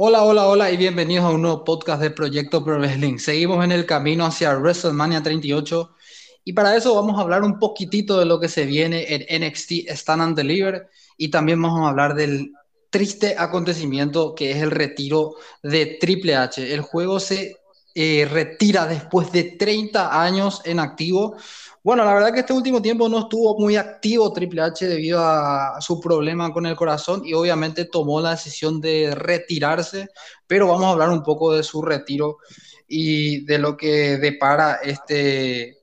Hola, hola, hola y bienvenidos a un nuevo podcast de Proyecto Pro Wrestling. Seguimos en el camino hacia WrestleMania 38 y para eso vamos a hablar un poquitito de lo que se viene en NXT Stand and Deliver y también vamos a hablar del triste acontecimiento que es el retiro de Triple H. El juego se eh, retira después de 30 años en activo. Bueno, la verdad que este último tiempo no estuvo muy activo Triple H debido a su problema con el corazón y obviamente tomó la decisión de retirarse, pero vamos a hablar un poco de su retiro y de lo que depara este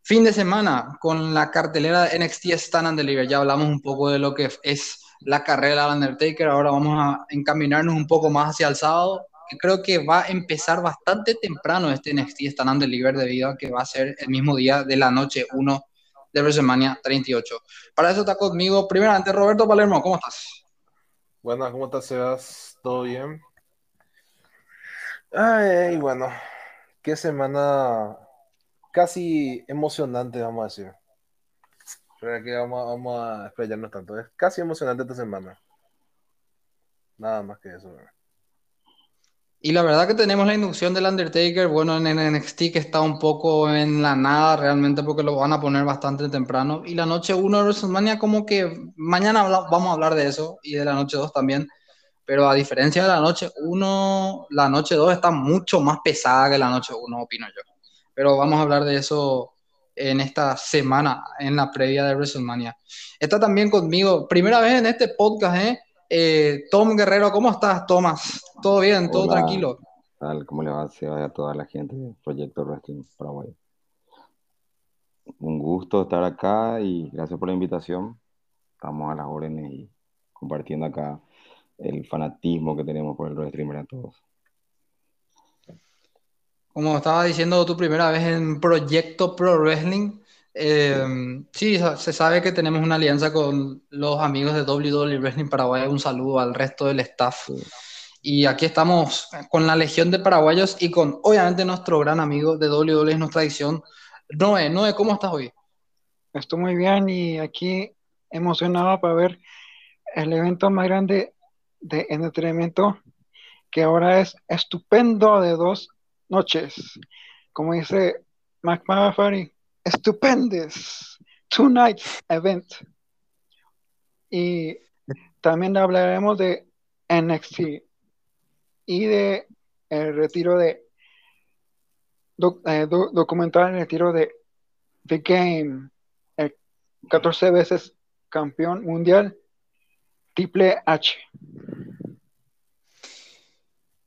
fin de semana con la cartelera de NXT Stand and Deliver. Ya hablamos un poco de lo que es la carrera del Undertaker, ahora vamos a encaminarnos un poco más hacia el sábado creo que va a empezar bastante temprano este NXT Stand and Deliver debido a que va a ser el mismo día de la noche 1 de WrestleMania 38. Para eso está conmigo, primeramente, Roberto Palermo, ¿cómo estás? Buenas, ¿cómo estás, Sebas? ¿Todo bien? Ay, bueno, qué semana casi emocionante, vamos a decir. Pero que vamos, vamos a explayarnos tanto. Es casi emocionante esta semana. Nada más que eso. ¿verdad? Y la verdad que tenemos la inducción del Undertaker, bueno, en NXT que está un poco en la nada realmente porque lo van a poner bastante temprano. Y la noche 1 de WrestleMania como que mañana vamos a hablar de eso y de la noche 2 también. Pero a diferencia de la noche 1, la noche 2 está mucho más pesada que la noche 1, opino yo. Pero vamos a hablar de eso en esta semana, en la previa de WrestleMania. Está también conmigo, primera vez en este podcast, ¿eh? Eh, Tom Guerrero, ¿cómo estás, Tomás? ¿Todo bien? ¿Todo tranquilo? Tal, ¿Cómo le va a toda la gente del Proyecto Wrestling Paraguay? Un gusto estar acá y gracias por la invitación. Estamos a las órdenes y compartiendo acá el fanatismo que tenemos por el wrestling a todos. Como estaba diciendo tu primera vez en Proyecto Pro Wrestling, eh, sí, se sabe que tenemos una alianza con los amigos de WWE Wrestling Paraguay. Un saludo al resto del staff. Y aquí estamos con la Legión de Paraguayos y con, obviamente, nuestro gran amigo de WWE, nuestra edición, Noé. Noé, ¿cómo estás hoy? Estoy muy bien y aquí emocionado para ver el evento más grande de entretenimiento que ahora es estupendo de dos noches. Como dice McMahon, estupendes Two Nights Event. Y también hablaremos de NXT y de el retiro de eh, documental el retiro de The Game, el 14 veces campeón mundial Triple H.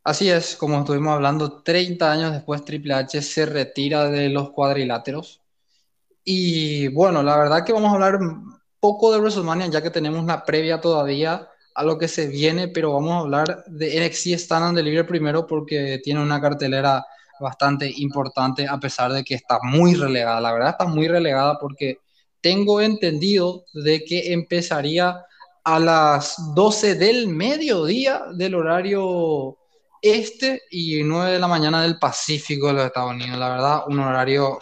Así es, como estuvimos hablando, 30 años después Triple H se retira de los cuadriláteros y bueno, la verdad que vamos a hablar poco de WrestleMania, ya que tenemos la previa todavía a lo que se viene, pero vamos a hablar de NXT Stand and Deliver primero porque tiene una cartelera bastante importante a pesar de que está muy relegada. La verdad está muy relegada porque tengo entendido de que empezaría a las 12 del mediodía del horario este y 9 de la mañana del Pacífico de los Estados Unidos. La verdad, un horario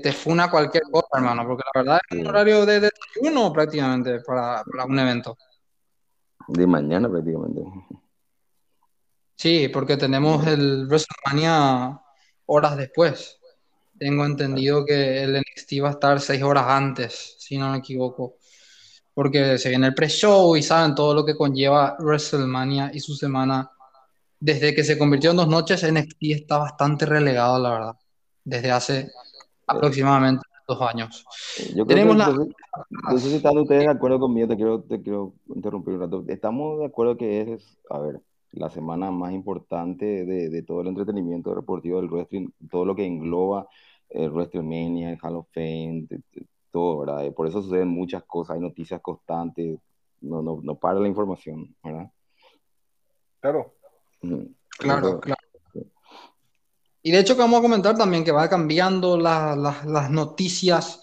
te funa cualquier cosa, hermano, porque la verdad es un horario de desayuno prácticamente para, un evento. De mañana prácticamente. Sí, porque tenemos el WrestleMania horas después. Tengo entendido que el NXT va a estar seis horas antes, si no me equivoco. Porque se viene el pre-show y saben todo lo que conlleva WrestleMania y su semana. Desde que se convirtió en dos noches, NXT está bastante relegado, la verdad. Desde hace aproximadamente dos años. Yo creo Tenemos que, no sé si están ustedes de acuerdo conmigo, te quiero, te quiero interrumpir un rato. Estamos de acuerdo que es, a ver, la semana más importante de, de todo el entretenimiento deportivo del wrestling, todo lo que engloba el WrestleMania, el Hall of Fame, todo, ¿verdad? Por eso suceden muchas cosas, hay noticias constantes, no, no, no para la información, ¿verdad? Claro. Claro, claro. Y de hecho que vamos a comentar también que va cambiando las noticias,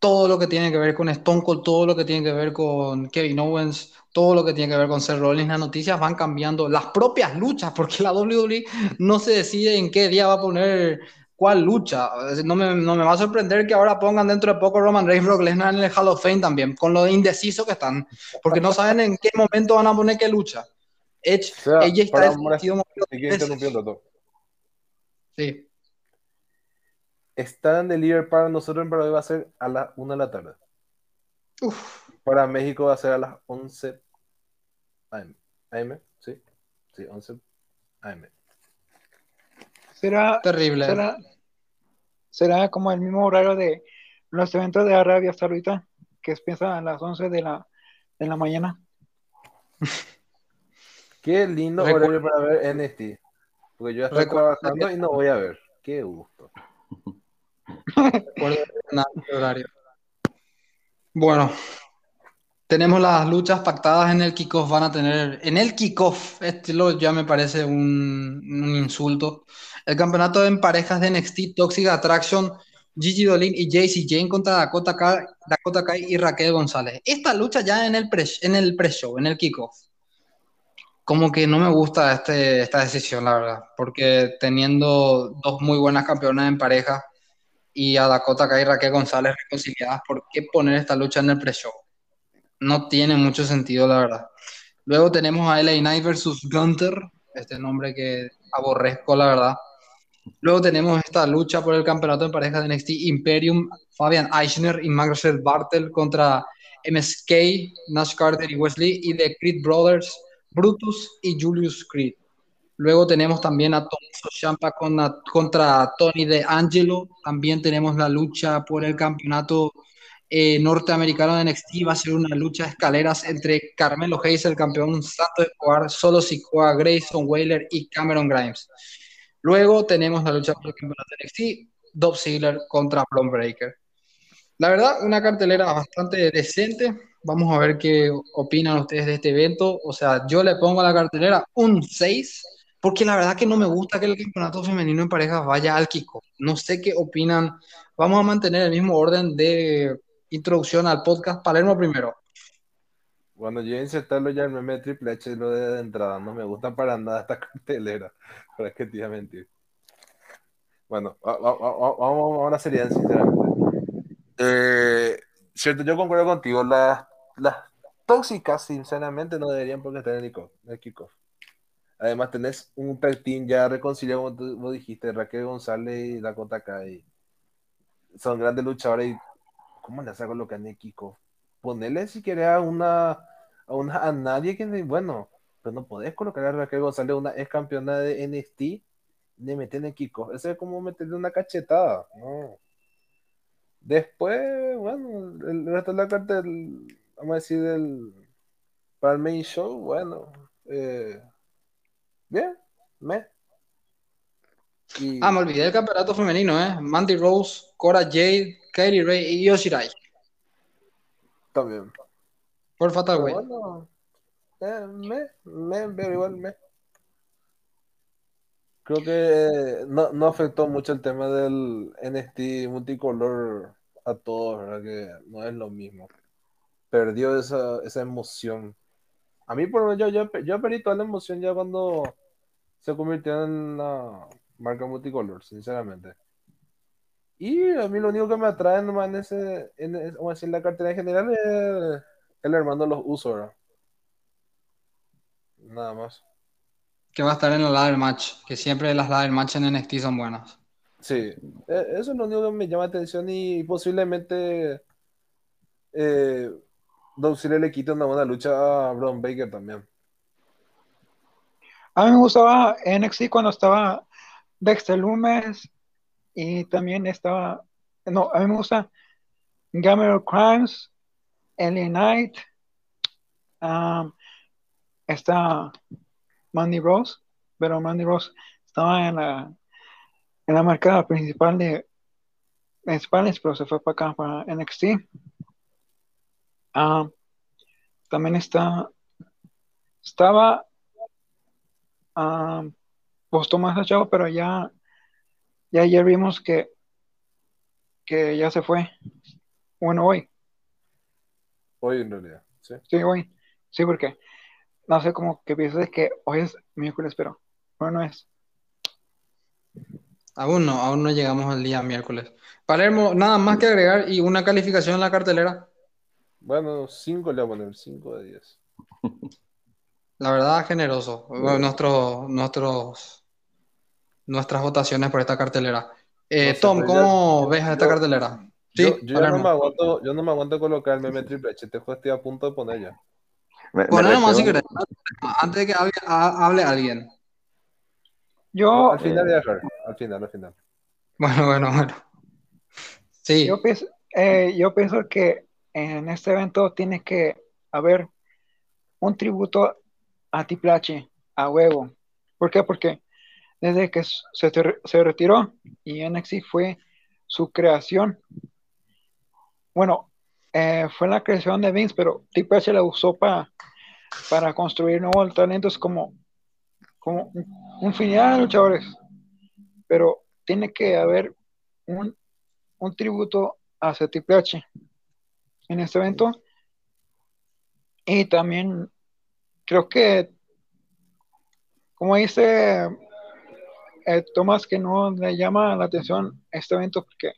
todo lo que tiene que ver con Stone Cold, todo lo que tiene que ver con Kevin Owens, todo lo que tiene que ver con Seth Rollins, las noticias van cambiando, las propias luchas, porque la WWE no se decide en qué día va a poner cuál lucha. No me, no me va a sorprender que ahora pongan dentro de poco Roman Reigns, Brock Lesnar en el Hall of Fame también, con lo indeciso que están, porque no saben en qué momento van a poner qué lucha. Edge, O sea, ella está para Te dos quiero veces. interrumpir un rato. Sí. Stand and Deliver para nosotros en Paraguay va a ser a las 1 de la tarde. Uf, Para México va a ser a las 11 AM. AM, sí. Sí, 11 AM. Será, terrible. será, será como el mismo horario de los eventos de Arabia Saudita, que es piensa a las 11 de la, de la mañana. Qué lindo horario para ver NXT. Porque yo ya estoy Recuerda trabajando que- y no voy a ver. Qué gusto. horario. Bueno, tenemos las luchas pactadas en el kickoff. Van a tener en el kickoff, este lo, ya me parece un, un insulto. El campeonato en parejas de NXT Toxic Attraction, Gigi Dolin y JC Jane contra Dakota Kai, Dakota Kai y Raquel González. Esta lucha ya en el pre, en el pre-show, en el kickoff. Como que no me gusta este, esta decisión, la verdad, porque teniendo dos muy buenas campeonas en pareja y a Dakota Kai y Raquel González reconciliadas, ¿por qué poner esta lucha en el pre-show? No tiene mucho sentido, la verdad. Luego tenemos a LA Knight versus Gunter, este nombre que aborrezco, la verdad. Luego tenemos esta lucha por el campeonato en pareja de NXT Imperium, Fabian Eichner y Marcel Bartel contra MSK, Nash Carter y Wesley, y The Creed Brothers, Brutus y Julius Creed. Luego tenemos también a Tommaso Ciampa con- contra Tony De Angelo. También tenemos la lucha por el campeonato eh, norteamericano de NXT. Va a ser una lucha de escaleras entre Carmelo Hayes, el campeón Santo Escobar, Solo Sikoa, Grayson Waller y Cameron Grimes. Luego tenemos la lucha por el campeonato de NXT, Dolph Ziggler contra Bron Breaker. La verdad, una cartelera bastante decente. Vamos a ver qué opinan ustedes de este evento. O sea, yo le pongo a la cartelera un 6, porque la verdad que no me gusta que el campeonato femenino en parejas vaya al Kiko. No sé qué opinan. Vamos a mantener el mismo orden de introducción al podcast. Palermo primero. Cuando yo insertarlo ya el meme de Triple H lo de, de entrada, no me gusta para nada esta cartelera. ¿Para qué te iba a mentir? Bueno, va- va- va- va- vamos a una seriedad, sinceramente. Eh, cierto, yo concuerdo contigo. Las, las tóxicas, sinceramente, no deberían porque estar en el kickoff-. Además, tenés un tag team ya reconciliado, como tú vos dijiste, Raquel González y Dakota Kai. Son grandes luchadores y ¿cómo le saco lo que en el? Ponerle si querés a una, a una a nadie que bueno, pero no podés colocar a Raquel González, una ex campeona de NXT, de meter en el. Eso es como meterle una cachetada, ¿no? Después, bueno, el resto de la carta, del- vamos a decir, del, para el main show, bueno, eh, bien, me. Y, Ah, me olvidé del campeonato femenino, ¿eh? Mandy Rose, Cora Jade, Kylie Ray y Yoshirai. también. Por Fatal Way. bueno, eh, me, me, pero igual me. Creo que no, no afectó mucho el tema del NXT multicolor a todos, ¿verdad? Que no es lo mismo. Perdió esa, esa emoción. A mí, por lo menos, yo, yo, yo perdí toda la emoción ya cuando se convirtió en la marca multicolor, sinceramente. Y a mí lo único que me atrae nomás en ese, en, ese- vamos a decir, la cartera en general es el hermano de los usos. Nada más. Que va a estar en la ladder match. Que siempre las ladder match en NXT son buenas. Sí, e- eso es lo único que me llama la atención y posiblemente eh, Dolph Ziggler le quite una buena lucha a Braun Baker también. A mí me gustaba NXT cuando estaba Dexter Lumis y también estaba, no, a mí me gusta Gamer Crimes, LA Knight, um, está Mandy Rose, pero Mandy Rose estaba en la, en la marca principal de, Spanish, pero se fue para acá, para NXT. Um, también está, estaba um, pues Tomás Chavo, pero ya, ya ayer vimos que, que ya se fue. Bueno, hoy, Hoy en realidad, sí. sí, hoy, sí, porque no sé cómo que piensas que hoy es miércoles, pero hoy no es. Aún no, aún no llegamos al día miércoles. Palermo, nada más que agregar y una calificación en la cartelera. Bueno, 5 le voy a poner, 5 de 10. La verdad, generoso. Bueno, nuestro, nuestros, nuestras votaciones por esta cartelera. Eh, No sé, Tom, ¿cómo yo- ves a esta yo- cartelera? Yo, Sí, yo no me aguanto, yo no me aguanto colocar el meme Triple H. Este juego estoy a punto de poner ya. Me, me Poné nomás si reservo- querés. Antes de que hable, ha- hable alguien. Yo, al final ya dejar. Al final, al final. Bueno, bueno, bueno. Sí, yo, pienso, eh, yo pienso que en este evento tiene que haber un tributo a Triple H, a huevo. ¿Por qué? Porque desde que se, se retiró y NXT fue su creación, bueno, eh, fue la creación de Vince, pero Triple H la usó para, para construir nuevos talentos como, como un- infinidad de luchadores. Pero tiene que haber un, un tributo Triple H en este evento. Y también creo que, como dice eh, Tomás, que no le llama la atención este evento porque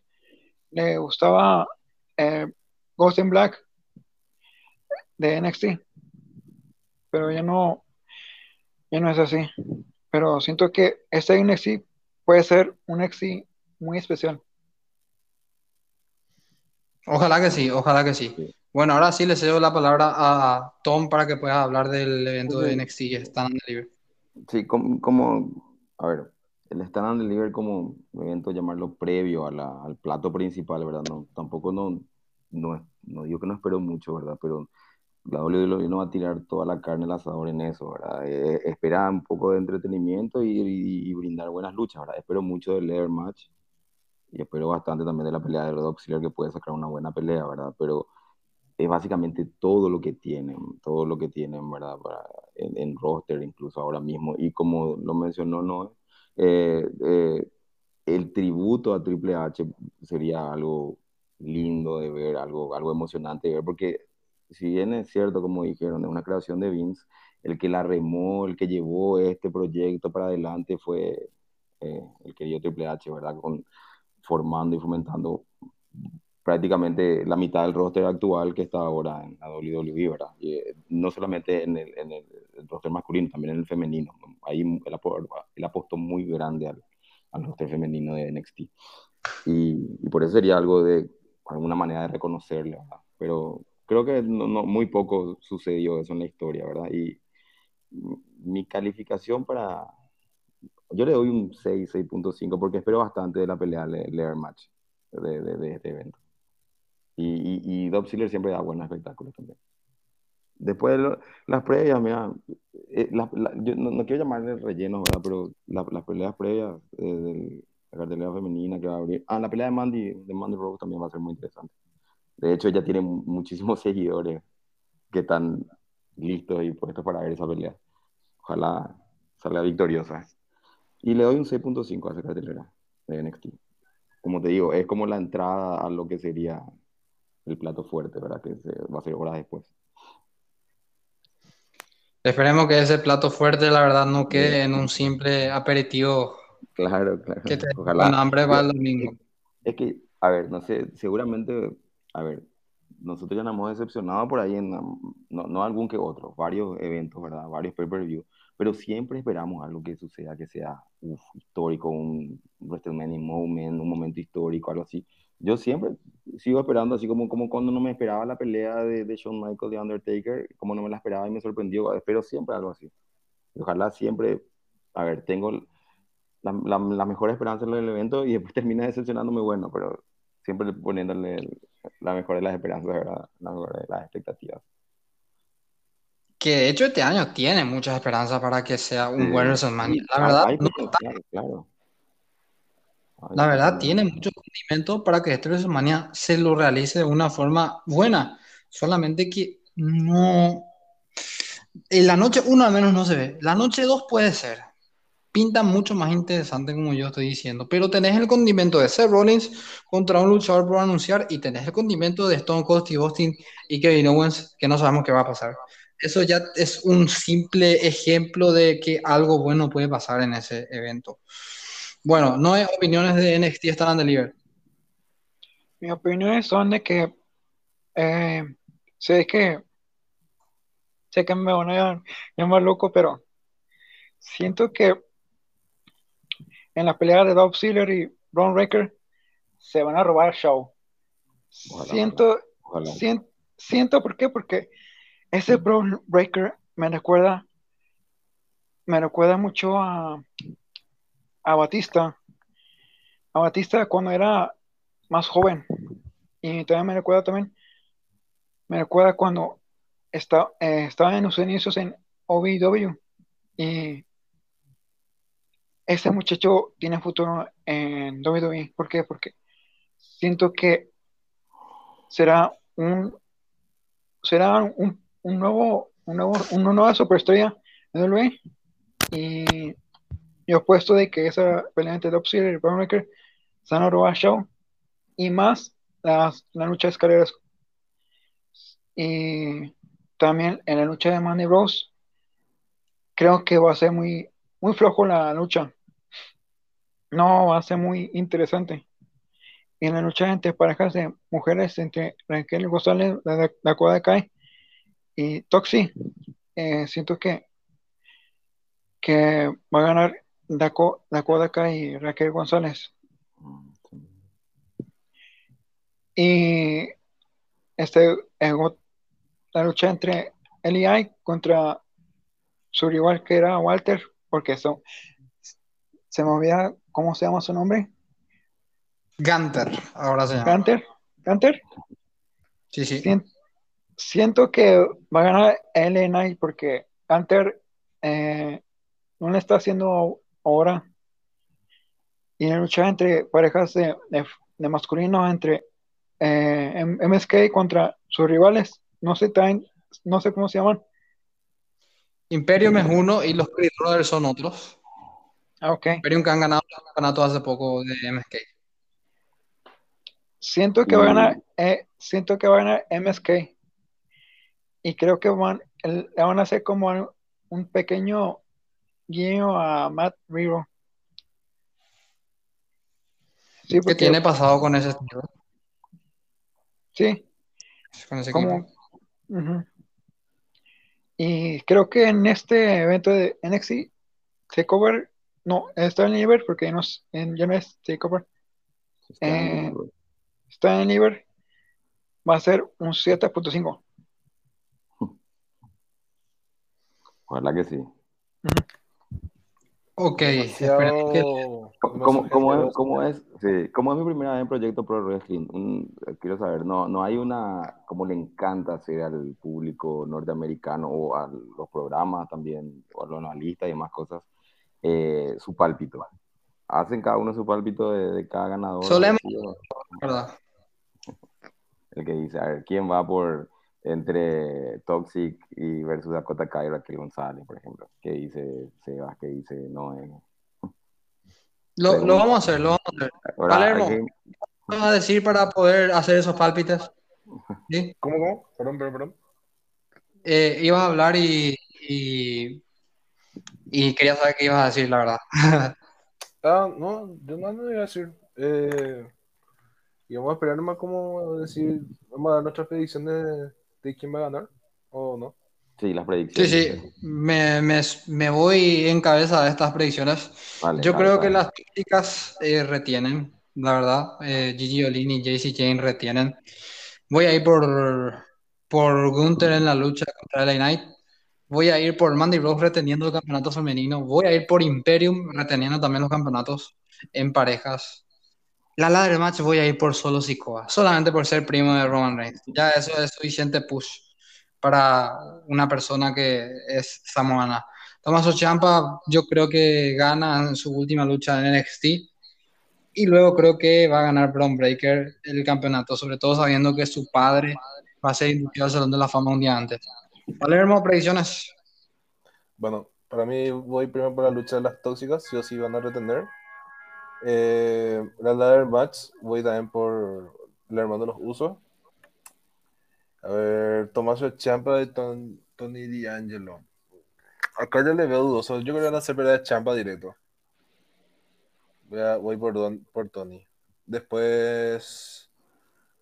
le gustaba eh, Ghost in Black de NXT, pero ya no, ya no es así. Pero siento que este NXT puede ser un NXT muy especial. Ojalá que sí, ojalá que sí. Sí. Bueno, ahora sí le cedo la palabra a Tom para que pueda hablar del evento Sí. de NXT Stand and Deliver. Sí, como, como, a ver, el Stand and Deliver como evento, llamarlo previo a la- al plato principal, ¿verdad? No, tampoco no, no, no digo que no espero mucho, ¿verdad? Pero la WWE no va a tirar toda la carne al asador en eso, ¿verdad? Eh, espera un poco de entretenimiento y, y- y brindar buenas luchas, ¿verdad? Espero mucho del Leather Match y espero bastante también de la pelea de Red Auxiliar que puede sacar una buena pelea, ¿verdad? Pero es básicamente todo lo que tienen, todo lo que tienen, ¿verdad? Para, en, en roster incluso ahora mismo. Y como lo mencionó Noé, eh, eh, el tributo a Triple H sería algo lindo de ver, algo, algo emocionante de ver, porque si bien es cierto, como dijeron, es una creación de Vince, el que la remó, el que llevó este proyecto para adelante fue eh, el querido Triple H, ¿verdad? Con, formando y fomentando prácticamente la mitad del roster actual que está ahora en la WWE, ¿verdad? Y, eh, no solamente en el, en el, el roster masculino, también en el femenino. Ahí él, apo- él apostó muy grande al, al roster femenino de NXT. Y, y por eso sería algo de alguna manera de reconocerle, ¿verdad? Pero creo que no, no, muy poco sucedió eso en la historia, ¿verdad? Y mi calificación para... Yo le doy un 6, 6.5 porque espero bastante de la pelea Lear Match de, de, de este evento. Y, y, y siempre da buenos espectáculos también. Después de lo, las previas, mira, eh, la, la, yo no, no, quiero llamarle relleno, ¿verdad? Pero la, las peleas previas eh, de la cartelera femenina que va a abrir. Ah, la pelea de Mandy, de Mandy Rose también va a ser muy interesante. De hecho, ella tiene muchísimos seguidores que están listos y puestos para ver esa pelea. Ojalá salga victoriosa. Y le doy un 6.5 a esa cartelera de NXT. Como te digo, es como la entrada a lo que sería el plato fuerte, ¿verdad? Que se, va a ser horas después. Esperemos que ese plato fuerte, la verdad, no quede en un simple aperitivo. Claro, claro. Que te Ojalá. con hambre va el domingo. Es, que, a ver, no sé, seguramente, a ver, nosotros ya nos hemos decepcionado por ahí en, no, no algún que otro, varios eventos, ¿verdad? Varios pay-per-view, pero siempre esperamos algo que suceda, que sea uf, histórico, un WrestleMania moment, un momento histórico, algo así. Yo siempre sigo esperando, así como, como cuando no me esperaba la pelea de, de Shawn Michaels de Undertaker, como no me la esperaba y me sorprendió, espero siempre algo así. Ojalá siempre, a ver, tengo la, la, la mejor esperanza en el evento y después termina decepcionándome, bueno, pero siempre poniéndole la mejor de las esperanzas, ¿verdad? la mejor de las expectativas. Que de hecho este año tiene muchas esperanzas para que sea un buen WrestleMania. La verdad, no claro. Hay la verdad tiene mucho condimento para que este WrestleMania se lo realice de una forma buena. Solamente que no. En la noche uno al menos no se ve. La noche dos puede ser. Pinta mucho más interesante, como yo estoy diciendo. Pero tenés el condimento de Seth Rollins contra un luchador por anunciar y tenés el condimento de Stone Cold Steve Austin y Kevin Owens, que no sabemos qué va a pasar. Eso ya es un simple ejemplo de que algo bueno puede pasar en ese evento. Bueno, no hay opiniones de NXT Stand and Deliver. Mis opiniones son de que eh, sé que sé que me van a llamar loco, pero siento que en la pelea de Dolph Ziggler y Braun Breaker se van a robar el show. Ojalá, siento, ojalá. sien- siento, ¿por qué? Porque ese Braun Breaker me recuerda, me recuerda mucho a, a Batista, a Batista cuando era más joven. Y también me recuerda también, me recuerda cuando está, eh, estaba en los inicios en OVW. Y ese muchacho tiene futuro en WWE. ¿Por qué? Porque siento que será un será un, un nuevo un nuevo una nueva superestrella en WWE y yo apuesto de que esa pelea entre Dolph y a robar show y más las, la lucha de escaleras y también en la lucha de Mandy Rose creo que va a ser muy muy flojo la lucha. No va a ser muy interesante. Y en la lucha entre parejas de mujeres entre Raquel González, la Dakota Kai y Toxi, eh, siento que, que va a ganar Daco- Dakota Kai y Raquel González. Y este, la lucha entre LI contra su rival que era Walter, porque eso, se me olvida cómo se llama su nombre, Gunter, ahora se llama. Gunter, Gunter. Sí, sí. Siento que va a ganar LA porque Hunter eh, no le está haciendo ahora. Y en la lucha entre parejas de, de- de masculino, entre eh, MSK contra sus rivales, no sé, también- no sé cómo se llaman. Imperium es uno y los Creed Brothers son otros. Ah, ok. Imperium que han ganado el campeonato hace poco de MSK. Siento que va a eh, siento que va a ganar MSK. Y creo que van, el- le van a hacer como un, pequeño guiño a Matt Riddle. Sí, ¿Qué tiene pasado con ese sí, Con ese como. Y creo que en este evento de NXT Takeover, no, está en Liver porque no es, en, ya no es Takeover, Está Eh, en- está en Liver, va a ser un 7.5. Ojalá que sí. Ok, esperemos que Demasiado- ¿Cómo, demasiado cómo es, cómo es? Sí, ¿cómo es mi primera vez en Proyecto Pro Wrestling? Un- quiero saber, no, no hay una, como le encanta hacer al público norteamericano o a los programas también, o a los analistas y demás cosas, eh, su pálpito. Hacen cada uno su pálpito de, de cada ganador. Solemos. ¿verdad? El que dice, a ver, ¿quién va por entre Toxic y versus Dakota Kai Raquel González, por ejemplo? ¿Qué dice Sebas? ¿Qué dice Noé? Lo, lo vamos a hacer, lo vamos a hacer. Ahora, Palermo. ¿Qué vas a decir para poder hacer esos pálpites? ¿Sí? ¿Cómo, cómo? Perdón, perdón, perdón. Eh, ibas a hablar y, y, y quería saber qué ibas a decir, la verdad. Ah, no, yo no, no iba a decir. Eh, y vamos a esperar nomás como decir, vamos a dar nuestras predicciones de, de quién va a ganar, o no. Sí, las Sí, predicciones. sí, me, me, me voy en cabeza de estas predicciones. Vale, Yo dale, creo que dale. las chicas eh, retienen, la verdad. Eh, Gigi Olin y JC Jane retienen. Voy a ir por, por Gunther en la lucha contra LA Knight. Voy a ir por Mandy Rose reteniendo el campeonato femenino. Voy a ir por Imperium reteniendo también los campeonatos en parejas. La ladder match voy a ir por solo Sikoa, solamente por ser primo de Roman Reigns. Ya eso es suficiente push para una persona que es samoana. Tommaso Ciampa yo creo que gana en su última lucha en NXT y luego creo que va a ganar Braun Breaker el campeonato, sobre todo sabiendo que su padre va a ser inducido al Salón de la Fama un día antes. Palermo, predicciones. Bueno, para mí voy primero por la lucha de las tóxicas, sí o sí van a retener. Eh, la ladder match, voy también por el hermano los usos. A ver, Tomaso Champa y Ton- Tony D'Angelo. Acá ya le veo dudoso. Yo creo que van a hacer pelea de Champa directo. Voy, a- por, por Tony. Después,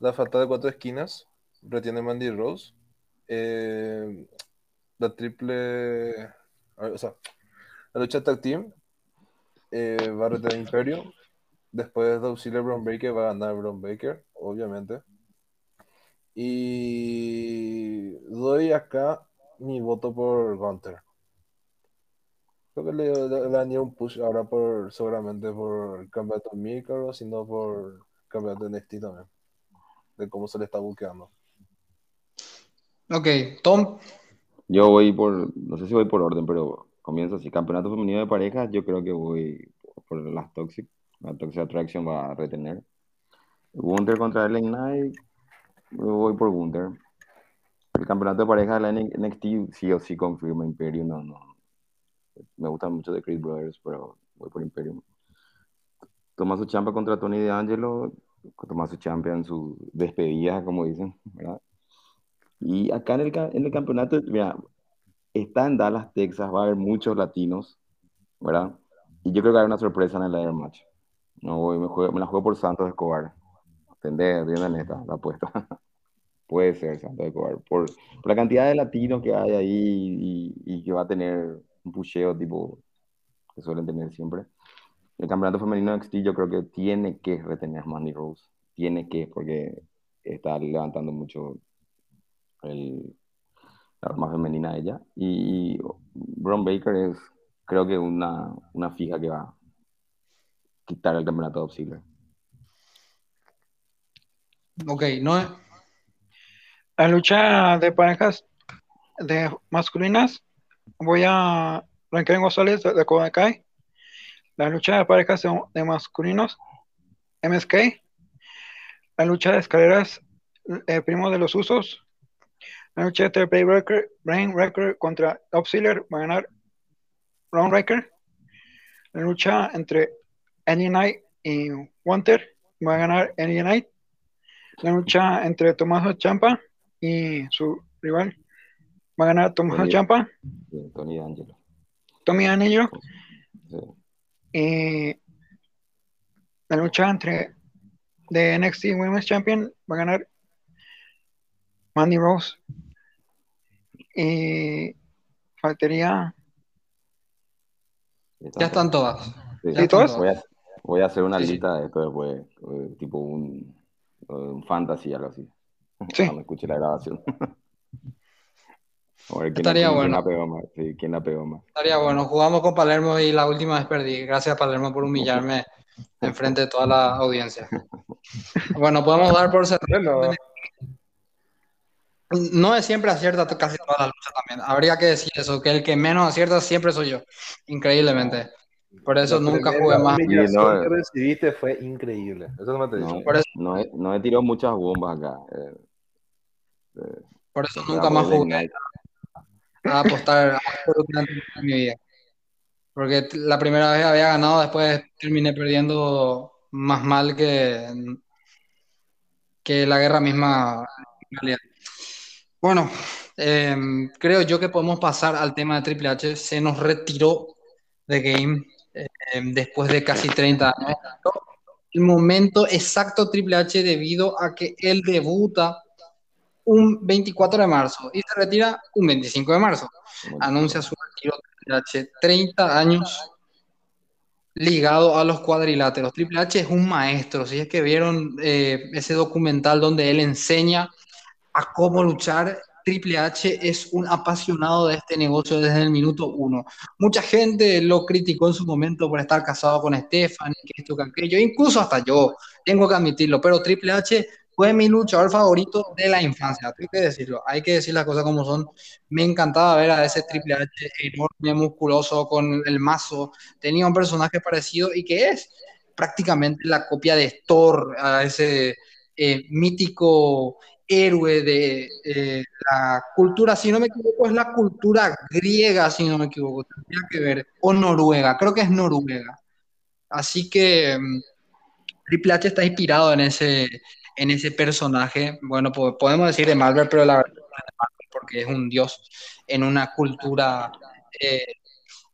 la falta de cuatro esquinas. Retiene Mandy Rose. Eh, la triple, o sea, la lucha tag team eh, va a retener Imperio. Después de auxilio Brown Baker va a ganar Brown Baker, obviamente. Y doy acá mi voto por Gunter. Creo que le, le, daría un push ahora por seguramente por el campeonato Micro, sino por el campeonato de NXT también. De cómo se le está buqueando. Ok, Tom. Yo voy por, no sé si voy por orden, pero comienzo así. Campeonato femenino de parejas, yo creo que voy por las Toxic. La Toxic Attraction va a retener. Gunter contra Ellen Knight, voy por Gunter. El campeonato de parejas de la NXT sí o sí confirma Imperium, no, no. Me gusta mucho de Chris Brothers, pero voy por Imperium. Tomás Champa contra Tony De Angelo, Tomás Champa en su despedida, como dicen, ¿verdad? Y acá en el, en el campeonato, mira, está en Dallas, Texas, va a haber muchos latinos, ¿verdad? Y yo creo que hay una sorpresa en el Air Match. No voy, me, me la juego por Santos Escobar. ¿Entendés? Bien neta, la apuesta. Puede ser Santos Escobar. Por, por, la cantidad de latinos que hay ahí y, que va a tener un pusheo tipo que suelen tener siempre. El campeonato femenino de XT yo creo que tiene que retener Mandy Rose. Tiene que, porque está levantando mucho el, la arma femenina ella. Y, Braun Baker es, creo que, una, una fija que va a quitar el campeonato de Obsidian. Ok, no. La lucha de parejas de masculinas, voy a Rankin González de. La lucha de parejas de, de, masculinos, MSK. La lucha de escaleras, eh, Primo de los Usos. La lucha de Brainbreaker, Brainbreaker contra Auxiliar va a ganar Brown Breaker. La lucha entre Annie Knight y Wanter va a ganar Annie Knight. La lucha entre Tomás Champa y su rival va a ganar Tomás Tony- Champa, Tony D'Angelo. Tommy Anillo. Sí. Y la lucha entre de NXT Women's Champion va a ganar Mandy Rose. Y faltaría Ya están todas. Sí. Voy a, voy a hacer una Sí, lista de esto después, eh, tipo un, un fantasy, algo así. Sí. Cuando escuche la grabación. A ver quién, Estaría quién bueno. la pegó más. Sí, quién la pegó más. Estaría bueno. Jugamos con Palermo y la última vez perdí. Gracias, Palermo, por humillarme enfrente de toda la audiencia. Bueno, podemos dar por cerrado. No es siempre acierta casi todas las luchas también. Habría que decir eso, que el que menos acierta siempre soy yo. Increíblemente. Por eso la nunca jugué más. humillación Sí, no, que eh. recibiste fue increíble. Eso no te No, dicho. Por eso- no, he, no he tirado muchas bombas acá. eh, eh, Por eso nunca más jugué a apostar absolutamente en mi vida. Porque la primera vez había ganado, después terminé perdiendo más mal que, que la guerra misma. en realidad. Bueno, em, creo yo que podemos pasar al tema de Triple H. Se nos retiró de Game em, después de casi 30 años. El momento exacto Triple H debido a que él debuta un 24 de marzo y se retira un 25 de marzo. Anuncia su retiro Triple H, 30 años ligado a los cuadriláteros. Triple H es un maestro, si es que vieron eh, ese documental donde él enseña a cómo luchar, Triple H es un apasionado de este negocio desde el minuto uno. Mucha gente lo criticó en su momento por estar casado con Stephanie, que esto, que aquello, incluso hasta yo, tengo que admitirlo, pero Triple H fue mi luchador favorito de la infancia, hay que decirlo, hay que decir las cosas como son. Me encantaba ver a ese Triple H enorme, musculoso, con el mazo, tenía un personaje parecido y que es prácticamente la copia de Thor, a ese eh, mítico héroe de eh, la cultura, si no me equivoco, es la cultura griega, si no me equivoco, tendría que ver, o noruega, creo que es noruega. Así que mm, Triple H está inspirado en ese, en ese personaje, bueno, po- podemos decir de Marvel, pero la verdad porque es un dios en una cultura eh,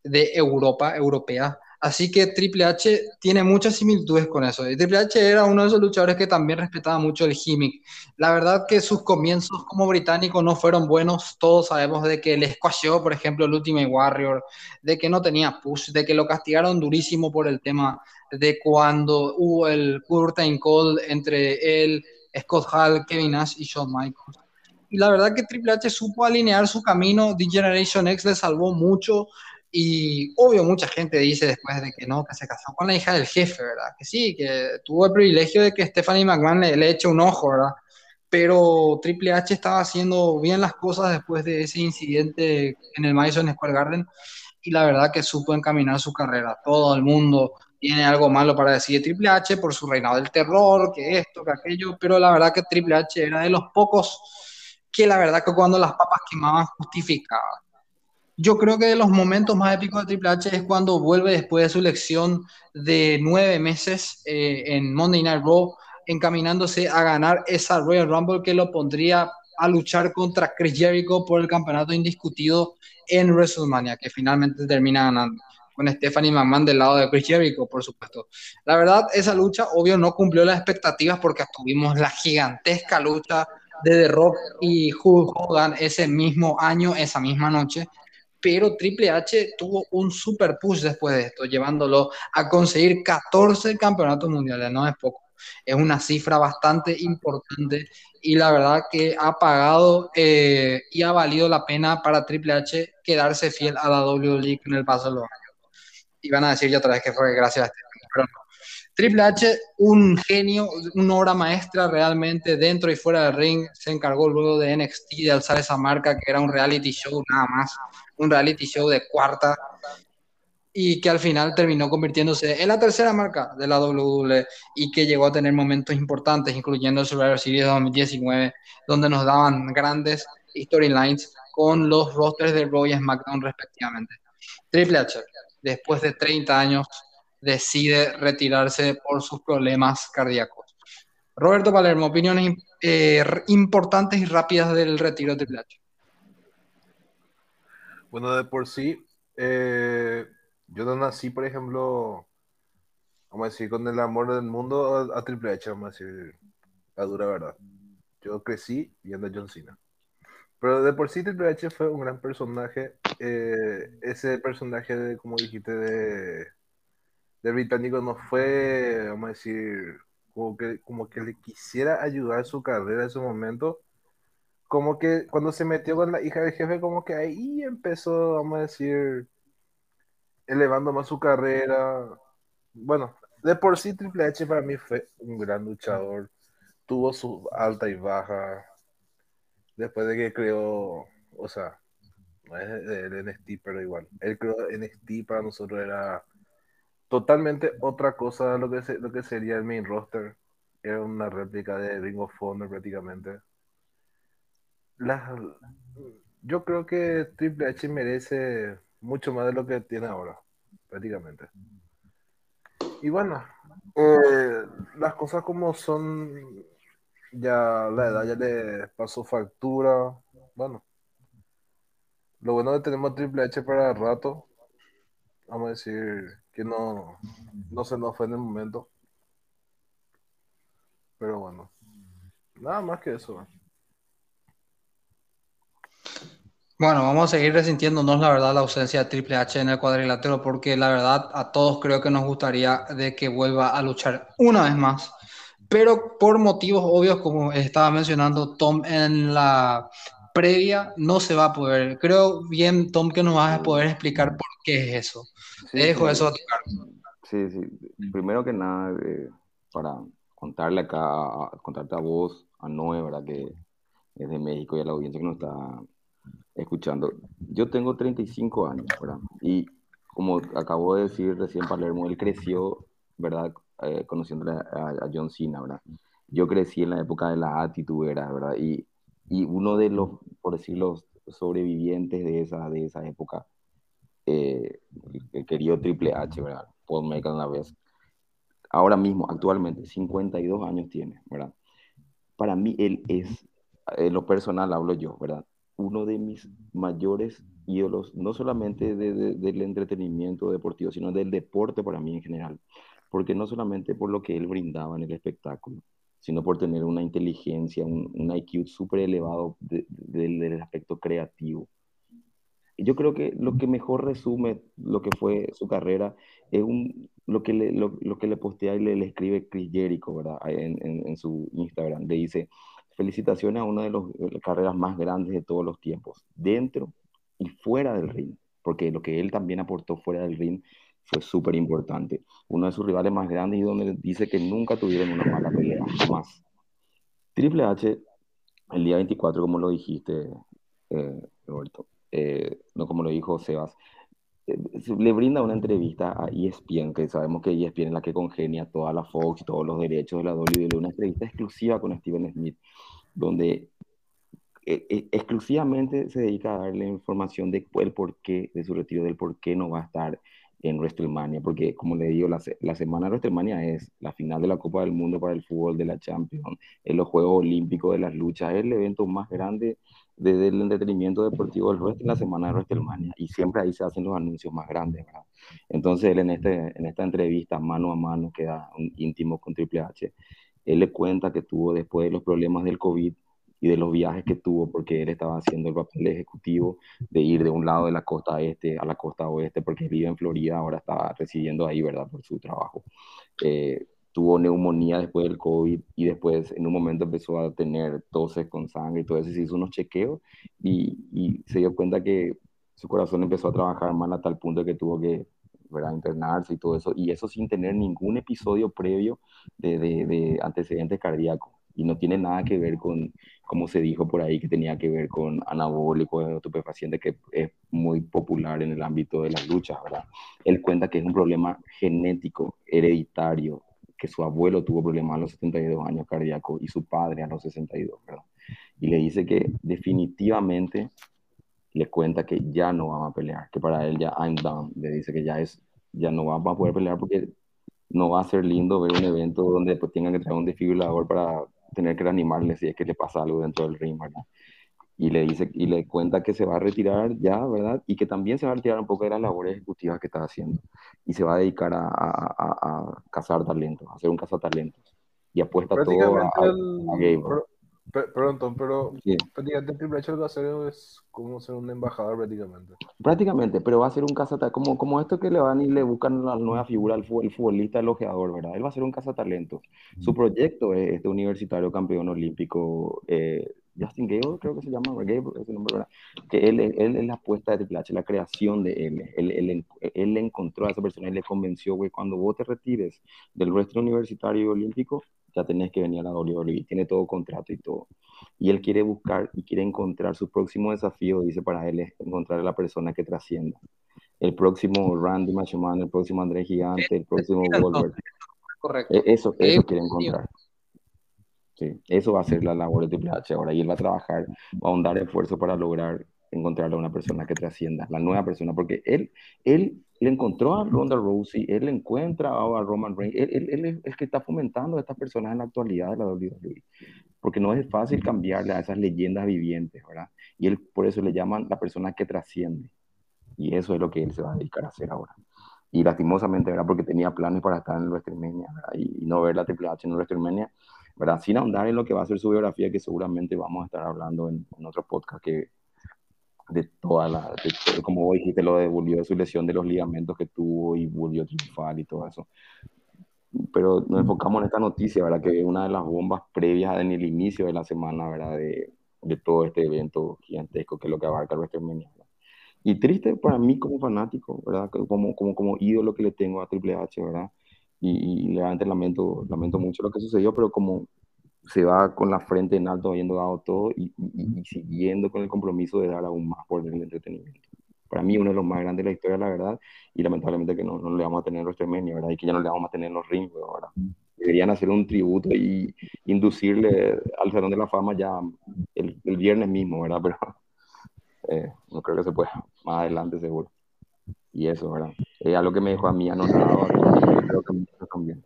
de Europa, europea. Así que Triple H tiene muchas similitudes con eso. Y Triple H era uno de esos luchadores que también respetaba mucho el gimmick. La verdad que sus comienzos como británico no fueron buenos. Todos sabemos de que le squasheó, por ejemplo, el Ultimate Warrior, de que no tenía push, de que lo castigaron durísimo por el tema de cuando hubo el curtain call entre él, Scott Hall, Kevin Nash y Shawn Michaels. Y la verdad que Triple H supo alinear su camino. The Generation X le salvó mucho y obvio, mucha gente dice después de que no, que se casó con la hija del jefe, ¿verdad? Que sí, que tuvo el privilegio de que Stephanie McMahon le, le eche un ojo, ¿verdad? Pero Triple H estaba haciendo bien las cosas después de ese incidente en el Madison Square Garden y la verdad que supo encaminar su carrera. Todo el mundo tiene algo malo para decir de Triple H por su reinado del terror, que esto, que aquello, pero la verdad que Triple H era de los pocos que la verdad que cuando las papas quemaban justificaba. Yo creo que de los momentos más épicos de Triple H es cuando vuelve después de su elección de nueve meses eh, en Monday Night Raw, encaminándose a ganar esa Royal Rumble que lo pondría a luchar contra Chris Jericho por el campeonato indiscutido en WrestleMania, que finalmente termina ganando con Stephanie McMahon del lado de Chris Jericho, por supuesto. La verdad, esa lucha, obvio, no cumplió las expectativas porque tuvimos la gigantesca lucha de The Rock y Hulk Hogan ese mismo año, esa misma noche, pero Triple H tuvo un super push después de esto, llevándolo a conseguir 14 campeonatos mundiales, no es poco. Es una cifra bastante importante y la verdad que ha pagado eh, y ha valido la pena para Triple H quedarse fiel a la WWE en el paso de los años. Y van a decir ya otra vez que fue gracias a este, pero. Triple H, un genio, una obra maestra realmente dentro y fuera del ring, se encargó luego de NXT de alzar esa marca que era un reality show nada más, un reality show de cuarta y que al final terminó convirtiéndose en la tercera marca de la WWE y que llegó a tener momentos importantes, incluyendo el Survivor Series 2019, donde nos daban grandes storylines con los rosters de Raw y SmackDown respectivamente. Triple H, después de 30 años, decide retirarse por sus problemas cardíacos. Roberto Palermo, opiniones eh, importantes y rápidas del retiro de Triple H. Bueno, de por sí, eh, yo no nací, por ejemplo, vamos a decir, con el amor del mundo a, Triple H, vamos a decir, la dura verdad. Yo crecí viendo a John Cena. Pero de por sí Triple H fue un gran personaje. Eh, ese personaje, de, como dijiste, de del británico no fue, vamos a decir, como que, como que le quisiera ayudar su carrera en ese momento. Como que cuando se metió con la hija del jefe, como que ahí empezó, vamos a decir, elevando más su carrera. Bueno, de por sí Triple H para mí fue un gran luchador. Tuvo su alta y baja. Después de que creó, o sea, no es el NXT, pero igual. Él creó NXT para nosotros era totalmente otra cosa lo que, lo que sería el main roster. Era una réplica de Ring of Honor prácticamente. Yo creo que Triple H merece mucho más de lo que tiene ahora, prácticamente. Y bueno, eh, las cosas como son, ya la edad ya le pasó factura. Bueno, lo bueno de tenemos Triple H para rato, vamos a decir, que no, no se nos fue en el momento. Pero bueno, nada más que eso. Bueno, vamos a seguir resintiéndonos, la verdad, la ausencia de Triple H en el cuadrilátero, porque la verdad a todos creo que nos gustaría de que vuelva a luchar una vez más. Pero por motivos obvios, como estaba mencionando Tom en la previa, no se va a poder. Creo bien, Tom, que nos vas a poder explicar por qué es eso. Sí, dejo eso a tocar. Sí, sí. Primero que nada, eh, para contarle acá, contarte a vos, a Noé, ¿verdad? Que es de México y a la audiencia que nos está escuchando. Yo tengo 35 años, ¿verdad? Y como acabo de decir recién Palermo, él creció, ¿verdad? Eh, conociendo a, John Cena, ¿verdad? Yo crecí en la época de la actitud, ¿verdad? Y, y uno de los, por decirlo, sobrevivientes de esa, de esa época eh, el querido Triple H, ¿verdad? Paul Michael una vez. Ahora mismo, actualmente, 52 años tiene, ¿verdad? Para mí, él es, en lo personal hablo yo, ¿verdad? Uno de mis mayores ídolos, no solamente del entretenimiento deportivo, sino del deporte para mí en general. Porque no solamente por lo que él brindaba en el espectáculo, sino por tener una inteligencia, un, un IQ súper elevado del aspecto creativo. Yo creo que lo que mejor resume lo que fue su carrera es un, lo, que le, lo, que le postea y le, le escribe Chris Jericho ¿verdad? En, en, en, su Instagram. Le dice, felicitaciones a una de, de las carreras más grandes de todos los tiempos, dentro y fuera del ring, porque lo que él también aportó fuera del ring fue súper importante. Uno de sus rivales más grandes y donde dice que nunca tuvieron una mala pelea, jamás. Triple H, el día 24, como lo dijiste, eh, Roberto, eh, no como lo dijo Sebas, eh, le brinda una entrevista a ESPN, que sabemos que ESPN es la que congenia toda la Fox y todos los derechos de la WWE, una entrevista exclusiva con Steven Smith, donde exclusivamente se dedica a darle información de el porqué de su retiro, del por qué no va a estar en WrestleMania, porque como le digo, la, la, semana de WrestleMania es la final de la Copa del Mundo para el fútbol de la Champions, es los Juegos Olímpicos de las luchas, es el evento más grande del entretenimiento deportivo del wrestling, la semana de WrestleMania, y siempre ahí se hacen los anuncios más grandes, ¿verdad? Entonces él en, este, en esta entrevista mano a mano, que da un íntimo con Triple H, él le cuenta que tuvo después de los problemas del COVID, y de los viajes que tuvo, porque él estaba haciendo el papel ejecutivo de ir de un lado de la costa este a la costa oeste, porque vive en Florida, ahora estaba residiendo ahí, ¿verdad? Por su trabajo. Eh, tuvo neumonía después del COVID y después en un momento empezó a tener toses con sangre y todo eso, se hizo unos chequeos y, y se dio cuenta que su corazón empezó a trabajar mal a tal punto que tuvo que ¿verdad? internarse y todo eso, y eso sin tener ningún episodio previo de, de, de antecedentes cardíacos y no tiene nada que ver con, como se dijo por ahí, que tenía que ver con anabólicos, estupefacientes, que es muy popular en el ámbito de las luchas, ¿verdad? Él cuenta que es un problema genético, hereditario, que su abuelo tuvo problemas a los 72 años cardíacos y su padre a los 62, ¿verdad? Y le dice que definitivamente le cuenta que ya no va a pelear, que para él ya I'm done, le dice que ya es ya no va a poder pelear porque no va a ser lindo ver un evento donde pues tengan que traer un desfibrilador para tener que reanimarle si es que le pasa algo dentro del ring. Y le dice y le cuenta que se va a retirar ya, ¿verdad? Y que también se va a retirar un poco de las labores ejecutivas que está haciendo. Y se va a dedicar a, a, a, cazar talentos, a ser un cazatalentos. Y apuesta todo a, el... Perdón, pero sí. prácticamente Triple H lo que va a hacer es como ser un embajador prácticamente. Prácticamente, pero va a ser un cazatalentos, como, como esto que le van y le buscan la nueva figura, el, el futbolista elogiador, ¿verdad? Él va a ser un cazatalentos. Su proyecto es este universitario campeón olímpico, eh, Justin Gable, creo que se llama, Gable, ese nombre, ¿verdad? Que él, él es la apuesta de Triple H, la creación de él. Él, él, él encontró a esa persona y le convenció, güey, cuando vos te retires del resto universitario olímpico, ya tenés que venir a la WWE, tiene todo contrato y todo. Y él quiere buscar y quiere encontrar su próximo desafío, dice para él, es encontrar a la persona que trascienda. El próximo Randy Machoman, el próximo André Gigante, el próximo Goldberg. Correcto. E-, eso, eso quiere encontrar. Sí, eso va a ser la labor de Triple H ahora y él va a trabajar, va a ahondar esfuerzo para lograr encontrar a una persona que trascienda, la nueva persona, porque él, él le encontró a Ronda Rousey, él encuentra a Roman Reigns, él, él, es el que está fomentando a estas personas en la actualidad de la WWE, porque no es fácil cambiarle a esas leyendas vivientes, ¿verdad? Y él por eso le llaman la persona que trasciende, y eso es lo que él se va a dedicar a hacer ahora. Y lastimosamente, ¿verdad? Porque tenía planes para estar en WrestleMania. Y, y, no ver la Triple H en WrestleMania, ¿verdad? Sin ahondar en lo que va a ser su biografía, que seguramente vamos a estar hablando en, en otro podcast que, de toda la, de, como vos dijiste, lo devolvió de su lesión de los ligamentos que tuvo y volvió triunfal y todo eso. Pero nos enfocamos en esta noticia, ¿verdad? Que es una de las bombas previas en el inicio de la semana, ¿verdad? De, de todo este evento gigantesco que es lo que abarca el WrestleMania. Y triste para mí como fanático, ¿verdad? Como, como, como ídolo que le tengo a Triple H, ¿verdad? Y, y realmente lamento, lamento mucho lo que sucedió, pero como se va con la frente en alto habiendo dado todo y, y, y, siguiendo con el compromiso de dar aún más por el entretenimiento. Para mí uno de los más grandes de la historia, la verdad, y lamentablemente que no, no le vamos a tener los WrestleMania, ¿verdad? Y que ya no le vamos a tener los rings, ¿verdad? Deberían hacer un tributo y inducirle al Salón de la Fama ya el, el viernes mismo, ¿verdad? Pero eh, no creo que se pueda, más adelante seguro. Y eso, ¿verdad? Es algo que me dejó a mí anotado, creo que me también.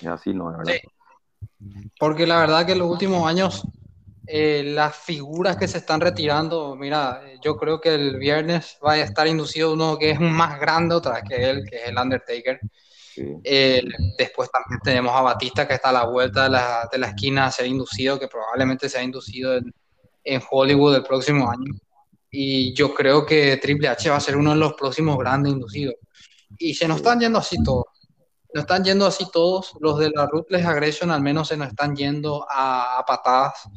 Y así no, ¿verdad? Sí. Porque la verdad que en los últimos años eh, las figuras que se están retirando, mira, yo creo que el viernes va a estar inducido uno que es más grande otra vez que él, que es el Undertaker. Eh, después también tenemos a Batista que está a la vuelta de la, de la esquina a ser inducido, que probablemente sea inducido en, en, Hollywood el próximo año. Y yo creo que Triple H va a ser uno de los próximos grandes inducidos. Y se nos están yendo así todos. Nos están yendo así todos. Los de la Ruthless Aggression al menos se nos están yendo a, a patadas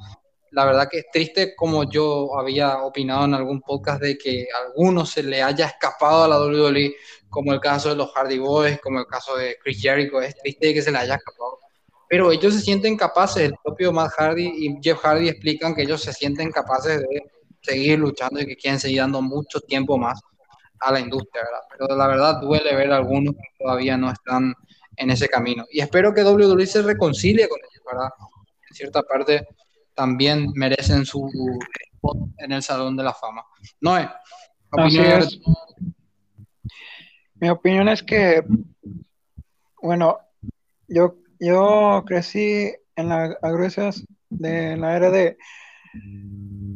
la verdad que es triste como yo había opinado en algún podcast de que a algunos se le haya escapado a la WWE, como el caso de los Hardy Boys, como el caso de Chris Jericho, es triste que se le haya escapado. Pero ellos se sienten capaces, el propio Matt Hardy y Jeff Hardy explican que ellos se sienten capaces de seguir luchando y que quieren seguir dando mucho tiempo más a la industria, ¿verdad? Pero la verdad duele ver a algunos que todavía no están en ese camino. Y espero que WWE se reconcilie con ellos, ¿verdad? En cierta parte también merecen su spot en el Salón de la Fama. Noé, opinión Mi opinión es que, bueno, yo, yo crecí en las agruesas de la era de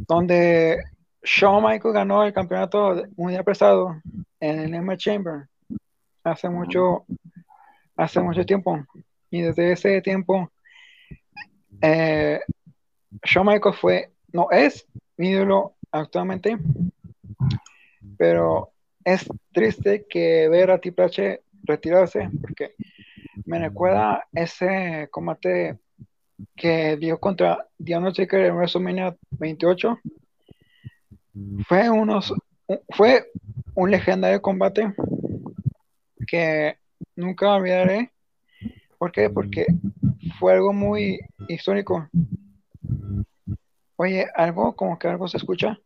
donde Shawn Michael ganó el campeonato mundial prestado en el Emma Chamber hace mucho hace mucho tiempo y desde ese tiempo eh, Shawn Michaels fue, no es mi ídolo actualmente, pero es triste que ver a Triple H retirarse porque me recuerda ese combate que dio contra Diana Checker en WrestleMania 28. Fue, unos, fue un legendario combate que nunca olvidaré. ¿Por qué? Porque fue algo muy histórico. Oye, algo como que algo se escucha.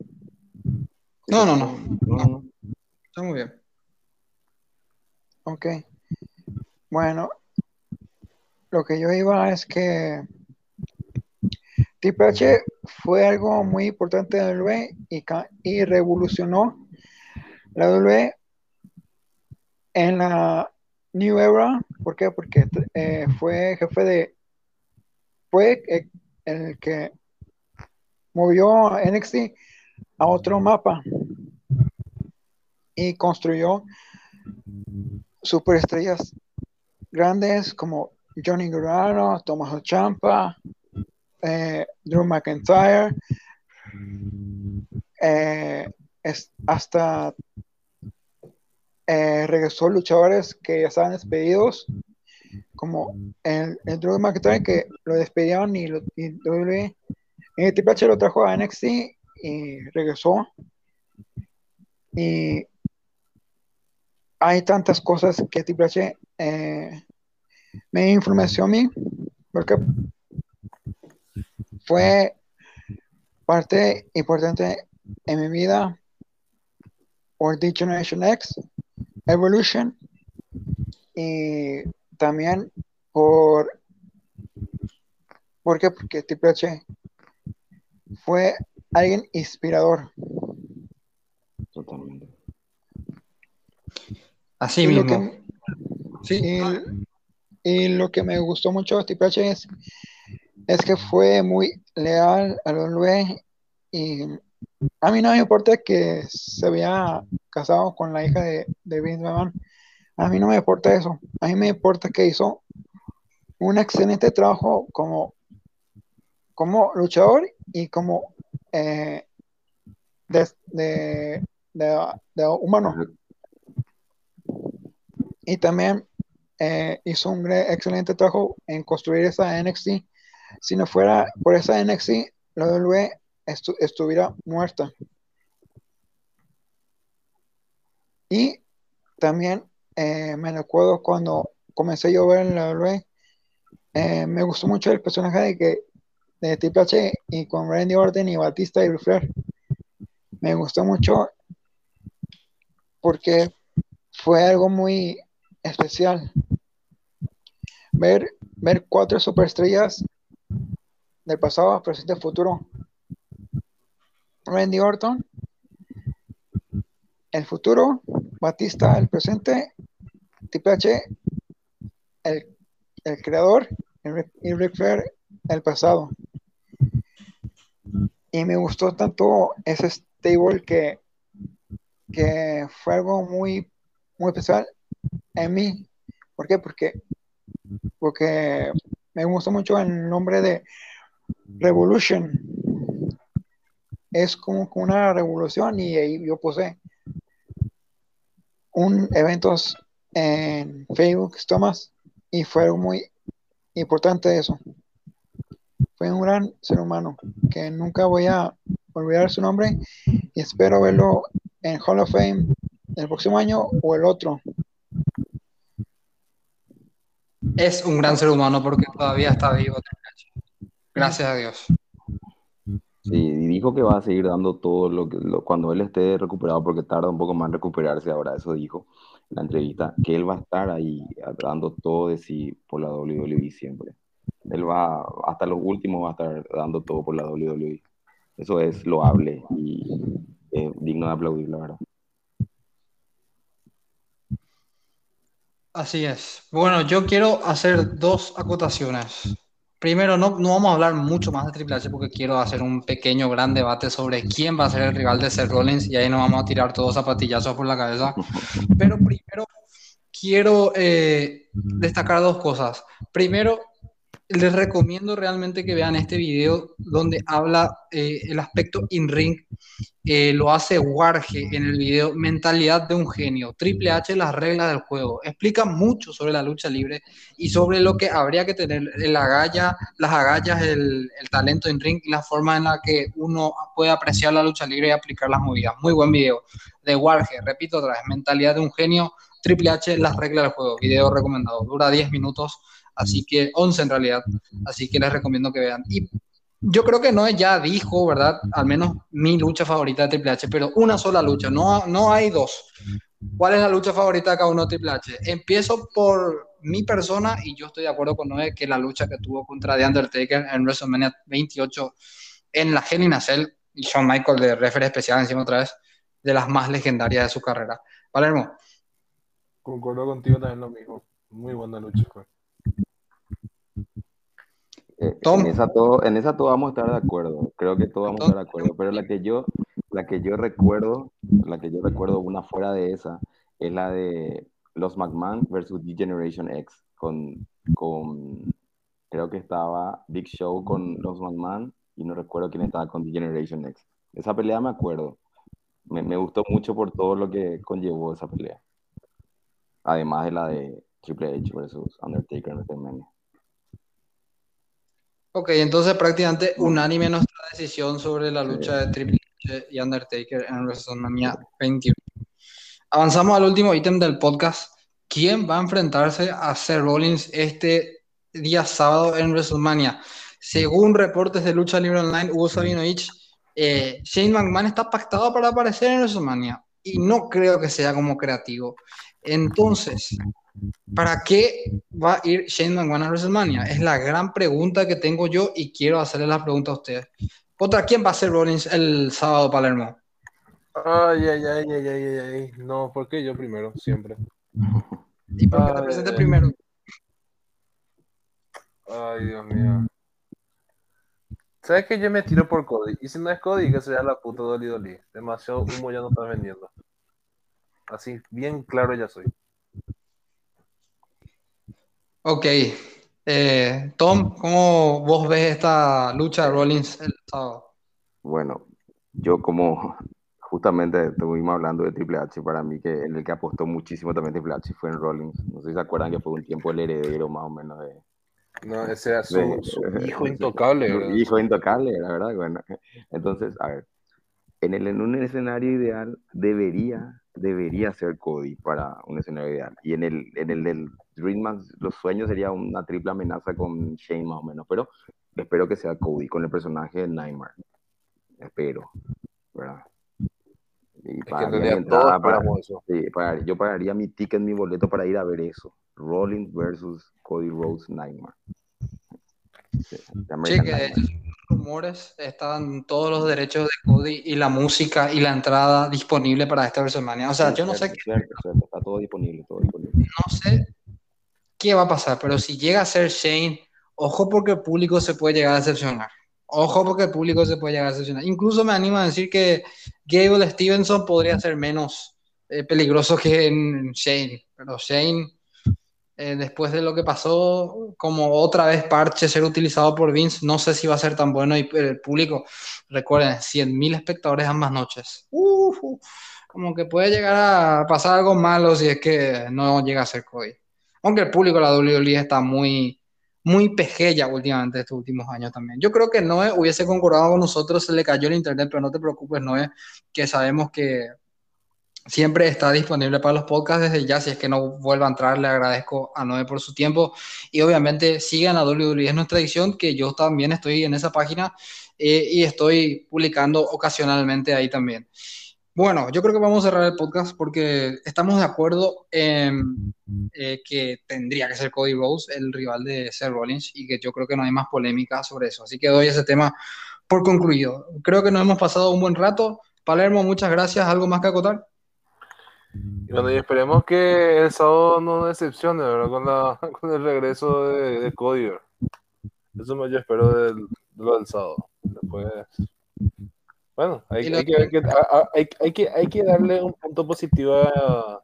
No, no, no. Está muy bien. Ok. Bueno, lo que yo iba es que Triple H fue algo muy importante de la WWE y, revolucionó la WWE en la New Era. ¿Por qué? Porque eh, fue jefe de. Fue el que movió a NXT a otro mapa y construyó superestrellas grandes como Johnny Guerrero, Tomás Champa, eh, Drew McIntyre, eh, hasta eh, regresó luchadores que ya estaban despedidos, como el, Drew McIntyre que lo despedían y, lo, y eh, Triple H lo trajo a NXT y regresó. Y hay tantas cosas que Triple H eh, me influenció a mí, porque fue parte importante en mi vida por The Generation X, Evolution, y también por, ¿por qué? Porque Triple H fue alguien inspirador. Totalmente. Así mismo. sí. Y, lo que me gustó mucho de Triple es, es que fue muy leal a los Lue y a mí no me importa que se había casado con la hija de, de Vince McMahon. A mí no me importa eso. A mí me importa que hizo un excelente trabajo como, como luchador y como eh, de, humano. Y también eh, hizo un excelente trabajo en construir esa NXT. Si no fuera por esa NXT, la WWE estuviera muerta. Y también eh, me recuerdo cuando comencé a ver en la WWE, me gustó mucho el personaje de que de Triple H y con Randy Orton y Batista y Flair. Me gustó mucho porque fue algo muy especial. Ver, ver cuatro superestrellas del pasado, presente y futuro. Randy Orton, el futuro, Batista, el presente, Triple H, el, el creador, y Ric Flair, el pasado. y me gustó tanto ese stable que, que fue algo muy, muy especial en mí. ¿Por qué? Porque, porque me gustó mucho el nombre de Revolution. Es como una revolución y ahí yo puse un eventos en Facebook, Thomas, y fue muy importante eso. Fue un gran ser humano que nunca voy a olvidar su nombre y espero verlo en Hall of Fame el próximo año o el otro. Es un gran ser humano porque todavía está vivo. Gracias a Dios. Sí, y dijo que va a seguir dando todo lo que cuando él esté recuperado, porque tarda un poco más en recuperarse ahora, eso dijo en la entrevista, que él va a estar ahí dando todo de sí por la WWE siempre. Él va, hasta los últimos va a estar dando todo por la WWE. Eso es loable y digno de aplaudir, la verdad. Así es. Bueno, yo quiero hacer dos acotaciones. Primero, no, no vamos a hablar mucho más de Triple H porque quiero hacer un pequeño, gran debate sobre quién va a ser el rival de Seth Rollins y ahí nos vamos a tirar todos zapatillazos por la cabeza. Pero primero, quiero eh, destacar dos cosas. Primero, les recomiendo realmente que vean este video donde habla eh, el aspecto in-ring. Eh, lo hace Warge en el video Mentalidad de un genio. Triple H, las reglas del juego. Explica mucho sobre la lucha libre y sobre lo que habría que tener el agalla, las agallas, el, el talento in-ring y la forma en la que uno puede apreciar la lucha libre y aplicar las movidas. Muy buen video de Warge. Repito otra vez, Mentalidad de un genio. Triple H, las reglas del juego. Video recomendado. Dura 10 minutos así que 11 en realidad, así que les recomiendo que vean. Y yo creo que no ya dijo, ¿verdad? Al menos mi lucha favorita de Triple H, pero una sola lucha, no, no hay dos. ¿Cuál es la lucha favorita de cada uno de Triple H? Empiezo por mi persona y yo estoy de acuerdo con Noé que la lucha que tuvo contra The Undertaker en WrestleMania 28 en la Hell in Cell y Shawn Michael de referee especial encima otra vez, de las más legendarias de su carrera. Palermo. Concuerdo contigo también lo mismo. Muy buena lucha. Pues. Eh, en, esa todo, en esa todo vamos a estar de acuerdo, creo que todos vamos a estar de acuerdo, pero la que yo, la que yo recuerdo, la que yo recuerdo una fuera de esa, es la de los McMahon versus The Generation X, con, con, creo que estaba Big Show con los McMahon y no recuerdo quién estaba con The Generation X. Esa pelea me acuerdo, me, me gustó mucho por todo lo que conllevó esa pelea, además de la de Triple H versus Undertaker en WrestleMania. Ok, entonces prácticamente unánime nuestra decisión sobre la lucha de Triple H y Undertaker en WrestleMania 21. Avanzamos al último ítem del podcast. ¿Quién va a enfrentarse a Seth Rollins este día sábado en WrestleMania? Según reportes de Lucha Libre Online, Hugo Sabinovich, eh, Shane McMahon está pactado para aparecer en WrestleMania y no creo que sea como creativo. Entonces, ¿Para qué va a ir Shane McMahon a WrestleMania? Es la gran pregunta que tengo yo y quiero hacerle la pregunta a ustedes. ¿Contra quién va a ser Rollins el sábado Palermo? Ay, ay, ay, ay, ay, ay, No, porque yo primero, siempre. ¿Y por qué te presente primero? Ay, Dios mío. ¿Sabes que yo me tiro por Cody? Y si no es Cody, que sería la puta Dolly Dolly. Demasiado humo ya no estás vendiendo. Así, bien claro ya soy. Ok. Eh, Tom, ¿cómo vos ves esta lucha de Rollins el sábado? Bueno, yo como justamente estuvimos hablando de Triple H, para mí que el que apostó muchísimo también Triple H fue en Rollins. No sé si se acuerdan que fue un tiempo el heredero más o menos de... No, ese era su, hijo intocable. hijo intocable, la verdad. Bueno, entonces, a ver, en, el, en un escenario ideal debería debería ser Cody para un escenario ideal. Y en el, en el del Dreamman, los sueños sería una triple amenaza con Shane más o menos, pero espero que sea Cody con el personaje de Nightmare. Espero, ¿verdad? Y yo pagaría mi ticket, mi boleto para ir a ver eso. Rollins versus Cody Rhodes Nightmare. Sí, que rumores están todos los derechos de Cody y la música y la entrada disponible para esta WrestleMania. O sea, yo no sé qué. está todo disponible, todo disponible. No sé qué va a pasar, pero si llega a ser Shane, ojo porque el público se puede llegar a decepcionar. Ojo porque el público se puede llegar a decepcionar. Incluso me animo a decir que Gable Stevenson podría ser menos eh, peligroso que en Shane. Pero Shane, eh, después de lo que pasó, como otra vez parche ser utilizado por Vince, no sé si va a ser tan bueno. Y el público, recuerden, 100.000 espectadores ambas noches. como que puede llegar a pasar algo malo si es que no llega a ser Cody. Aunque el público de la WWE está muy muy pequeña últimamente estos últimos años también. Yo creo que Noé hubiese concordado con nosotros, se le cayó el internet, pero no te preocupes, Noé, que sabemos que siempre está disponible para los podcasts desde ya. Si es que no vuelva a entrar, le agradezco a Noé por su tiempo. Y obviamente sigan a WWE, es nuestra edición, que yo también estoy en esa página eh, y estoy publicando ocasionalmente ahí también. Bueno, yo creo que vamos a cerrar el podcast porque estamos de acuerdo en eh, que tendría que ser Cody Rose el rival de Seth Rollins y que yo creo que no hay más polémica sobre eso. Así que doy ese tema por concluido. Creo que nos hemos pasado un buen rato. Palermo, muchas gracias. ¿Algo más que acotar? bueno, y esperemos que el sábado no decepcione, ¿verdad? Con, la, con el regreso de, de Cody. Eso me yo espero del, del sábado. Después bueno, hay, que, darle un punto positivo a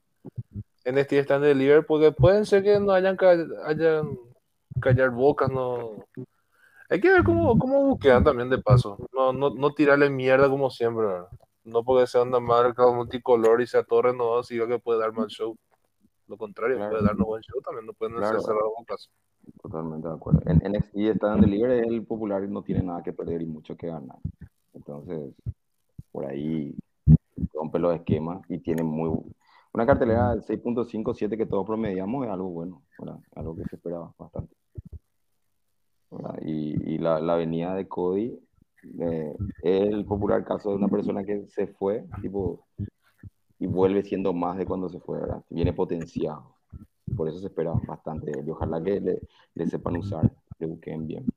NXT Stand Deliver porque pueden ser que no hayan, hayan callar bocas, no. Hay que ver cómo, cómo buquean también de paso. No, no, no tirarle mierda como siempre, No porque sea una marca multicolor y sea todo renovado, sino que puede dar mal show. Lo contrario, puede darnos buen show también, no pueden claro. cerrar bocas. Totalmente de acuerdo. En NXT Stand Deliver es el popular y no tiene nada que perder y mucho que ganar. Entonces, por ahí rompe los esquemas y tiene muy una cartelera del 6.57 que todos promediamos es algo bueno, algo que se esperaba bastante. Y, y la, la, venida de Cody eh, es el popular caso de una persona que se fue tipo, y vuelve siendo más de cuando se fue, ¿verdad? viene potenciado. Por eso se espera bastante y ojalá que le, le sepan usar, le busquen bien.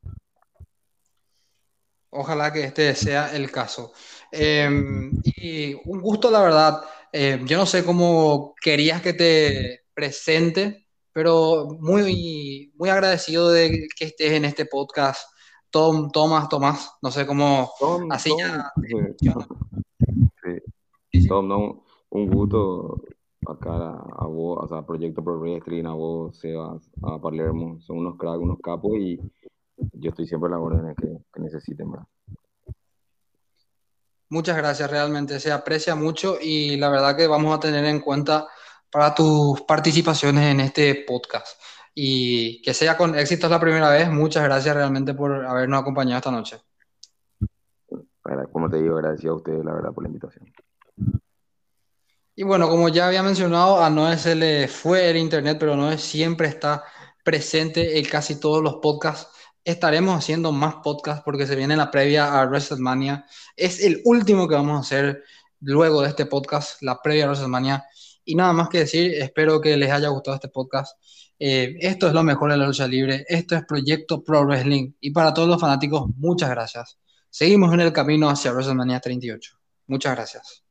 Ojalá que este sea el caso. Em, y un gusto, la verdad. Em, yo no sé cómo querías que te presente, pero muy, muy agradecido de que estés en este podcast. Tom, Tomás, Tomás, no sé cómo. así ya. Sí. Tom, no, un gusto acá a vos, o sea, Proyecto Pro Wrestling, a vos, Sebas, a Palermo, son unos cracks, unos capos y yo estoy siempre a la orden que, que necesiten, ¿verdad? Muchas gracias, realmente se aprecia mucho y la verdad que vamos a tener en cuenta para tus participaciones en este podcast. Y que sea con éxito la primera vez. Muchas gracias realmente por habernos acompañado esta noche. Como te digo, gracias a ustedes, la verdad, por la invitación. Y bueno, como ya había mencionado, a Noé se le fue el internet, pero Noé siempre está presente en casi todos los podcasts estaremos haciendo más podcasts porque se viene la previa a WrestleMania. Es el último que vamos a hacer luego de este podcast, la previa a WrestleMania. Y nada más que decir, espero que les haya gustado este podcast. Eh, esto es lo mejor de la lucha libre. Esto es Proyecto Pro Wrestling. Y para todos los fanáticos, muchas gracias. Seguimos en el camino hacia WrestleMania 38. Muchas gracias.